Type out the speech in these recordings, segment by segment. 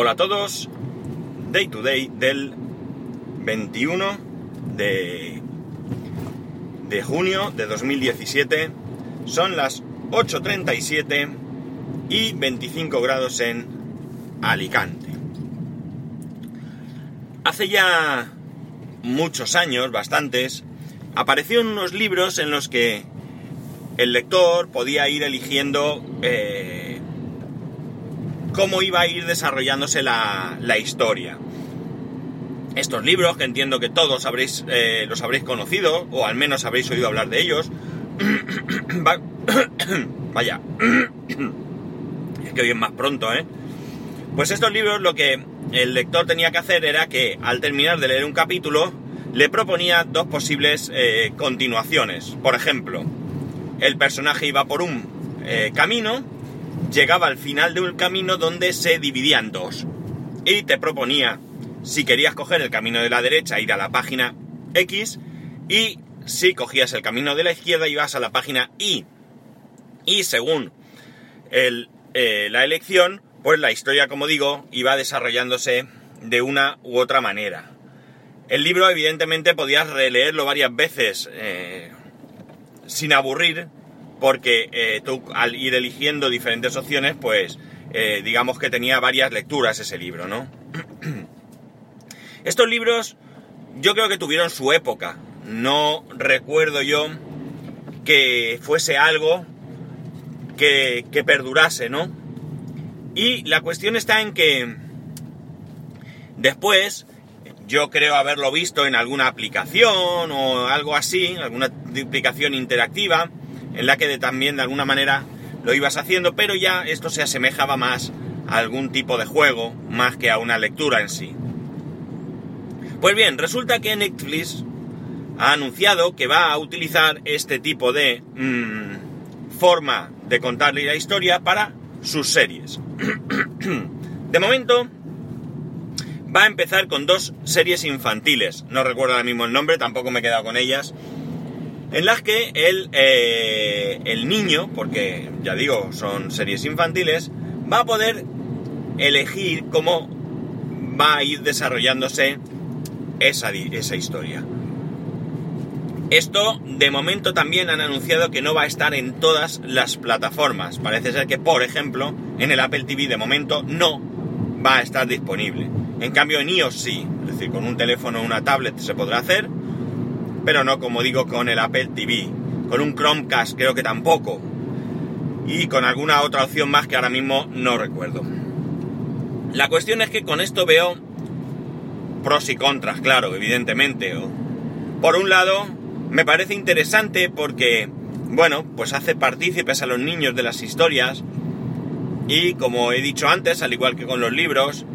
Hola a todos, Day to Day del 21 de, de junio de 2017. Son las 8.37 y 25 grados en Alicante. Hace ya muchos años, bastantes, aparecieron unos libros en los que el lector podía ir eligiendo eh, cómo iba a ir desarrollándose la, historia. Estos libros, que entiendo que todos habréis, eh, los habréis conocido, o al menos habréis oído hablar de ellos, vaya, es que hoy más pronto, ¿eh? Pues estos libros lo que el lector tenía que hacer era que al terminar de leer un capítulo le proponía dos posibles eh, continuaciones. Por ejemplo, el personaje iba por un eh, camino, llegaba al final de un camino donde se dividía en dos. Y te proponía, si querías coger el camino de la derecha, ir a la página X, y si cogías el camino de la izquierda, ibas a la página Y. Y según eh, la elección, pues la historia, como digo, iba desarrollándose de una u otra manera. El libro, evidentemente, podías releerlo varias veces eh, sin aburrir, porque eh, tú al ir eligiendo diferentes opciones, pues eh, digamos que tenía varias lecturas ese libro, ¿no? Estos libros yo creo que tuvieron su época. No recuerdo yo que fuese algo que, que perdurase, ¿no? Y la cuestión está en que después yo creo haberlo visto en alguna aplicación o algo así, alguna aplicación interactiva, en la que también de alguna manera lo ibas haciendo, pero ya esto se asemejaba más a algún tipo de juego, más que a una lectura en sí. Pues bien, resulta que Netflix ha anunciado que va a utilizar este tipo de mm, forma de contarle la historia para sus series. de momento, va a empezar con dos series infantiles. No recuerdo ahora mismo el nombre, tampoco me he quedado con ellas en las que el, eh, el niño, porque ya digo, son series infantiles, va a poder elegir cómo va a ir desarrollándose esa, esa historia. Esto, de momento, también han anunciado que no va a estar en todas las plataformas. Parece ser que, por ejemplo, en el Apple TV de momento no va a estar disponible. En cambio, en iOS sí. Es decir, con un teléfono o una tablet se podrá hacer pero no como digo con el Apple TV. Con un Chromecast creo que tampoco. Y con alguna otra opción más que ahora mismo no recuerdo. La cuestión es que con esto veo pros y contras, claro, evidentemente. Por un lado, me parece interesante porque, bueno, pues hace partícipes a los niños de las historias y, como he dicho antes, al igual que con los libros,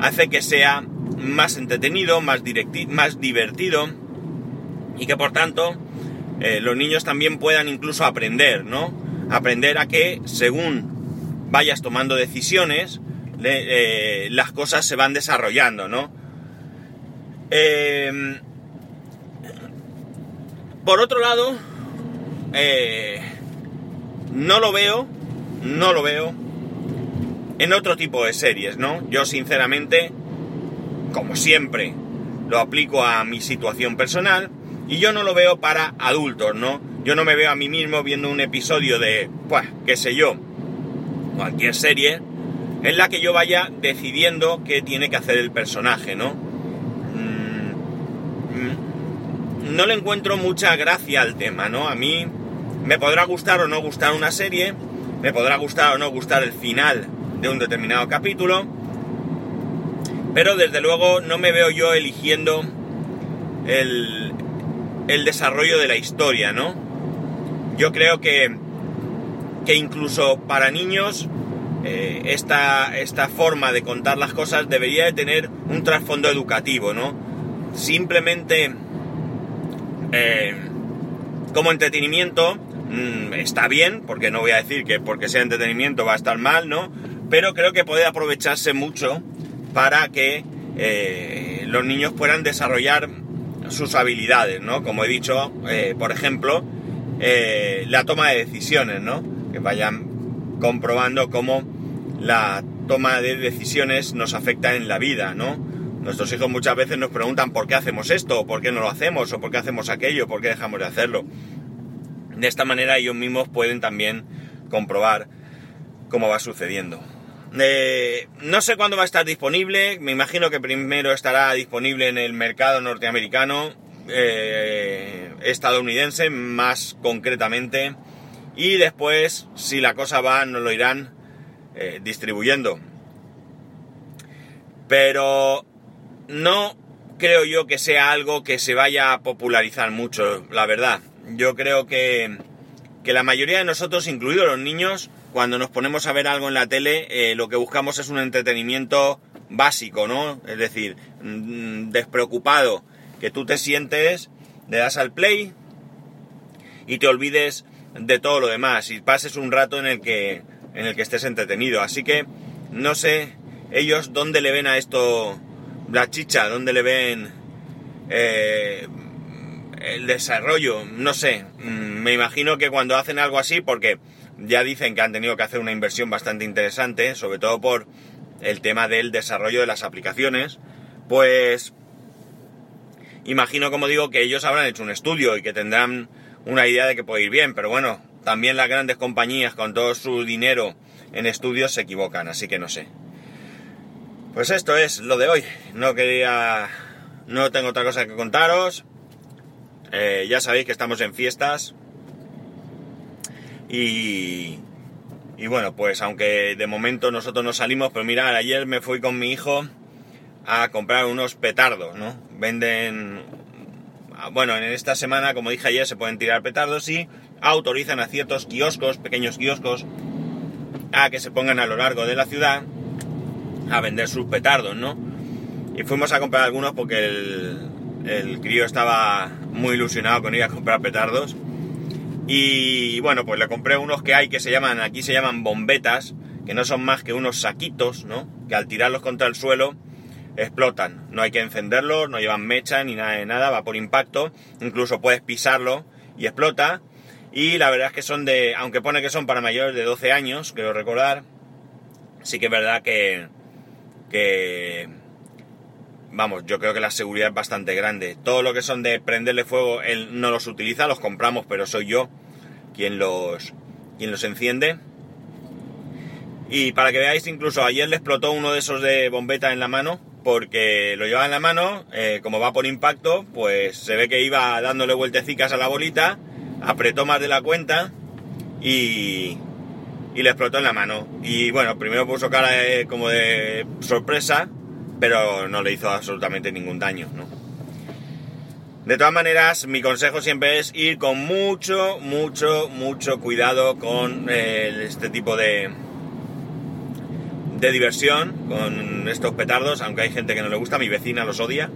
hace que sea más entretenido, más, más divertido y que por tanto eh, los niños también puedan incluso aprender, ¿no? Aprender a que según vayas tomando decisiones, eh, las cosas se van desarrollando, ¿no? Em, por otro lado, eh, no lo veo, no lo veo en otro tipo de series, ¿no? Yo sinceramente, como siempre, lo aplico a mi situación personal y yo no lo veo para adultos, ¿no? Yo no me veo a mí mismo viendo un episodio de, pues, qué sé yo, cualquier serie, en la que yo vaya decidiendo qué tiene que hacer el personaje, ¿no? Mm, mm, no le encuentro mucha gracia al tema, ¿no? A mí me podrá gustar o no gustar una serie, me podrá gustar o no gustar el final de un determinado capítulo, pero desde luego no me veo yo eligiendo el, el desarrollo de la historia, ¿no? Yo creo que, que incluso para niños eh, esta, esta forma de contar las cosas debería de tener un trasfondo educativo, ¿no? Simplemente eh, como entretenimiento mm, está bien, porque no voy a decir que porque sea entretenimiento va a estar mal, ¿no? Pero creo que puede aprovecharse mucho para que eh, los niños puedan desarrollar sus habilidades, ¿no? Como he dicho, eh, por ejemplo, eh, la toma de decisiones, ¿no? Que vayan comprobando cómo la toma de decisiones nos afecta en la vida, ¿no? Nuestros hijos muchas veces nos preguntan por qué hacemos esto, o por qué no lo hacemos, o por qué hacemos aquello, por qué dejamos de hacerlo. De esta manera ellos mismos pueden también comprobar cómo va sucediendo. No sé cuándo va a estar disponible, me imagino que primero estará disponible en el mercado norteamericano, eh, estadounidense más concretamente, y después, si la cosa va, nos lo irán eh, distribuyendo. Pero no creo yo que sea algo que se vaya a popularizar mucho, la verdad. Yo creo que, que la mayoría de nosotros, incluidos los niños, cuando nos ponemos a ver algo en la tele, eh, lo que buscamos es un entretenimiento básico, ¿no? Es decir, mm, despreocupado, que tú te sientes, le das al play y te olvides de todo lo demás y pases un rato en el que, en el que estés entretenido. Así que no sé ellos dónde le ven a esto la chicha, dónde le ven eh, el desarrollo, no sé. Mm, me imagino que cuando hacen algo así, porque ya dicen que han tenido que hacer una inversión bastante interesante, sobre todo por el tema del desarrollo de las aplicaciones, pues imagino, como digo, que ellos habrán hecho un estudio y que tendrán una idea de que puede ir bien, pero bueno, también las grandes compañías con todo su dinero en estudios se equivocan, así que no sé. Pues esto es lo de hoy. No quería... No tengo otra cosa que contaros. Eh, ya sabéis que estamos en fiestas. Y... Y bueno, pues aunque de momento nosotros no salimos, pero mirad, ayer me fui con mi hijo a comprar unos petardos, ¿no? Venden Ah, bueno, en esta semana, como dije ayer, se pueden tirar petardos y autorizan a ciertos kioscos, pequeños kioscos, a que se pongan a lo largo de la ciudad a vender sus petardos, ¿no? Y fuimos a comprar algunos porque el, el crío estaba muy ilusionado con ir a comprar petardos. Y bueno, pues le compré unos que hay que se llaman, aquí se llaman bombetas, que no son más que unos saquitos, ¿no? Que al tirarlos contra el suelo explotan. No hay que encenderlos, no llevan mecha ni nada de nada, va por impacto. Incluso puedes pisarlo y explota. Y la verdad es que son de, aunque pone que son para mayores de 12 años, quiero recordar, sí que es verdad que, que, vamos, yo creo que la seguridad es bastante grande. Todo lo que son de prenderle fuego, él no los utiliza, los compramos, pero soy yo quien los, quien los enciende. Y para que veáis, incluso ayer le explotó uno de esos de bombeta en la mano, porque lo llevaba en la mano, eh, como va por impacto, pues se ve que iba dándole vueltecicas a la bolita, apretó más de la cuenta y, y le explotó en la mano. Y bueno, primero puso cara como de sorpresa, pero no le hizo absolutamente ningún daño, ¿no? De todas maneras, mi consejo siempre es ir con mucho, mucho, mucho cuidado con eh, este tipo de, de diversión con estos petardos, aunque hay gente que no le gusta, mi vecina los odia.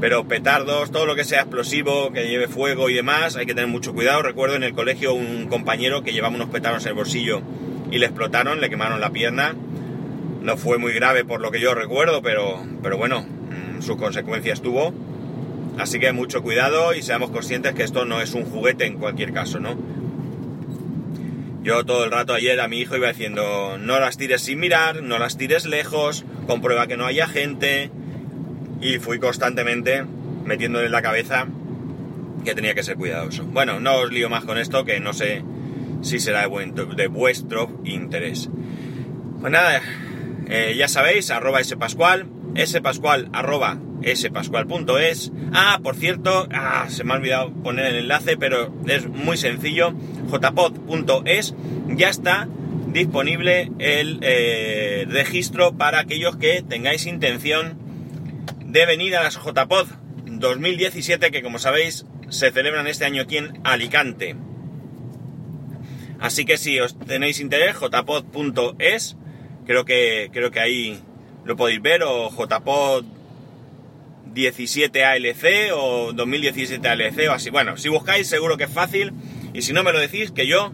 Pero petardos, todo lo que sea explosivo, que lleve fuego y demás, hay que tener mucho cuidado. Recuerdo en el colegio un compañero que llevaba unos petardos en el bolsillo y le explotaron, le quemaron la pierna. No fue muy grave por lo que yo recuerdo, pero, pero bueno, mm, sus consecuencias tuvo. Así que mucho cuidado y seamos conscientes que esto no es un juguete en cualquier caso, ¿no? Yo todo el rato ayer a mi hijo iba diciendo, no las tires sin mirar, no las tires lejos, comprueba que no haya gente. Y fui constantemente metiéndole en la cabeza que tenía que ser cuidadoso. Bueno, no os lío más con esto, que no sé si será de, de vuestro interés. Pues nada, eh, ya sabéis, arroba spascual, spascual arroba spascual.es. Ah, por cierto, ah, se me ha olvidado poner el enlace, pero es muy sencillo. jpod.es ya está disponible el eh, registro para aquellos que tengáis intención de venir a las JPod 2017 que como sabéis se celebran este año aquí en Alicante. Así que si os tenéis interés, jpod.es, creo que, creo que ahí lo podéis ver, o jpod 17 ALC o 2017 ALC o así. Bueno, si buscáis seguro que es fácil y si no me lo decís que yo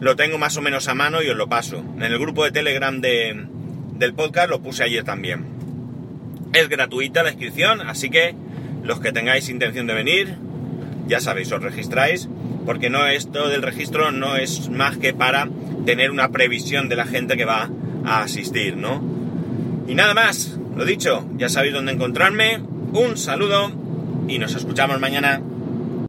lo tengo más o menos a mano y os lo paso. En el grupo de Telegram de, del podcast lo puse ayer también. Es gratuita la inscripción, así que los que tengáis intención de venir, ya sabéis, os registráis, porque no esto del registro no es más que para tener una previsión de la gente que va a asistir, ¿no? Y nada más, lo dicho, ya sabéis dónde encontrarme. Un saludo y nos escuchamos mañana.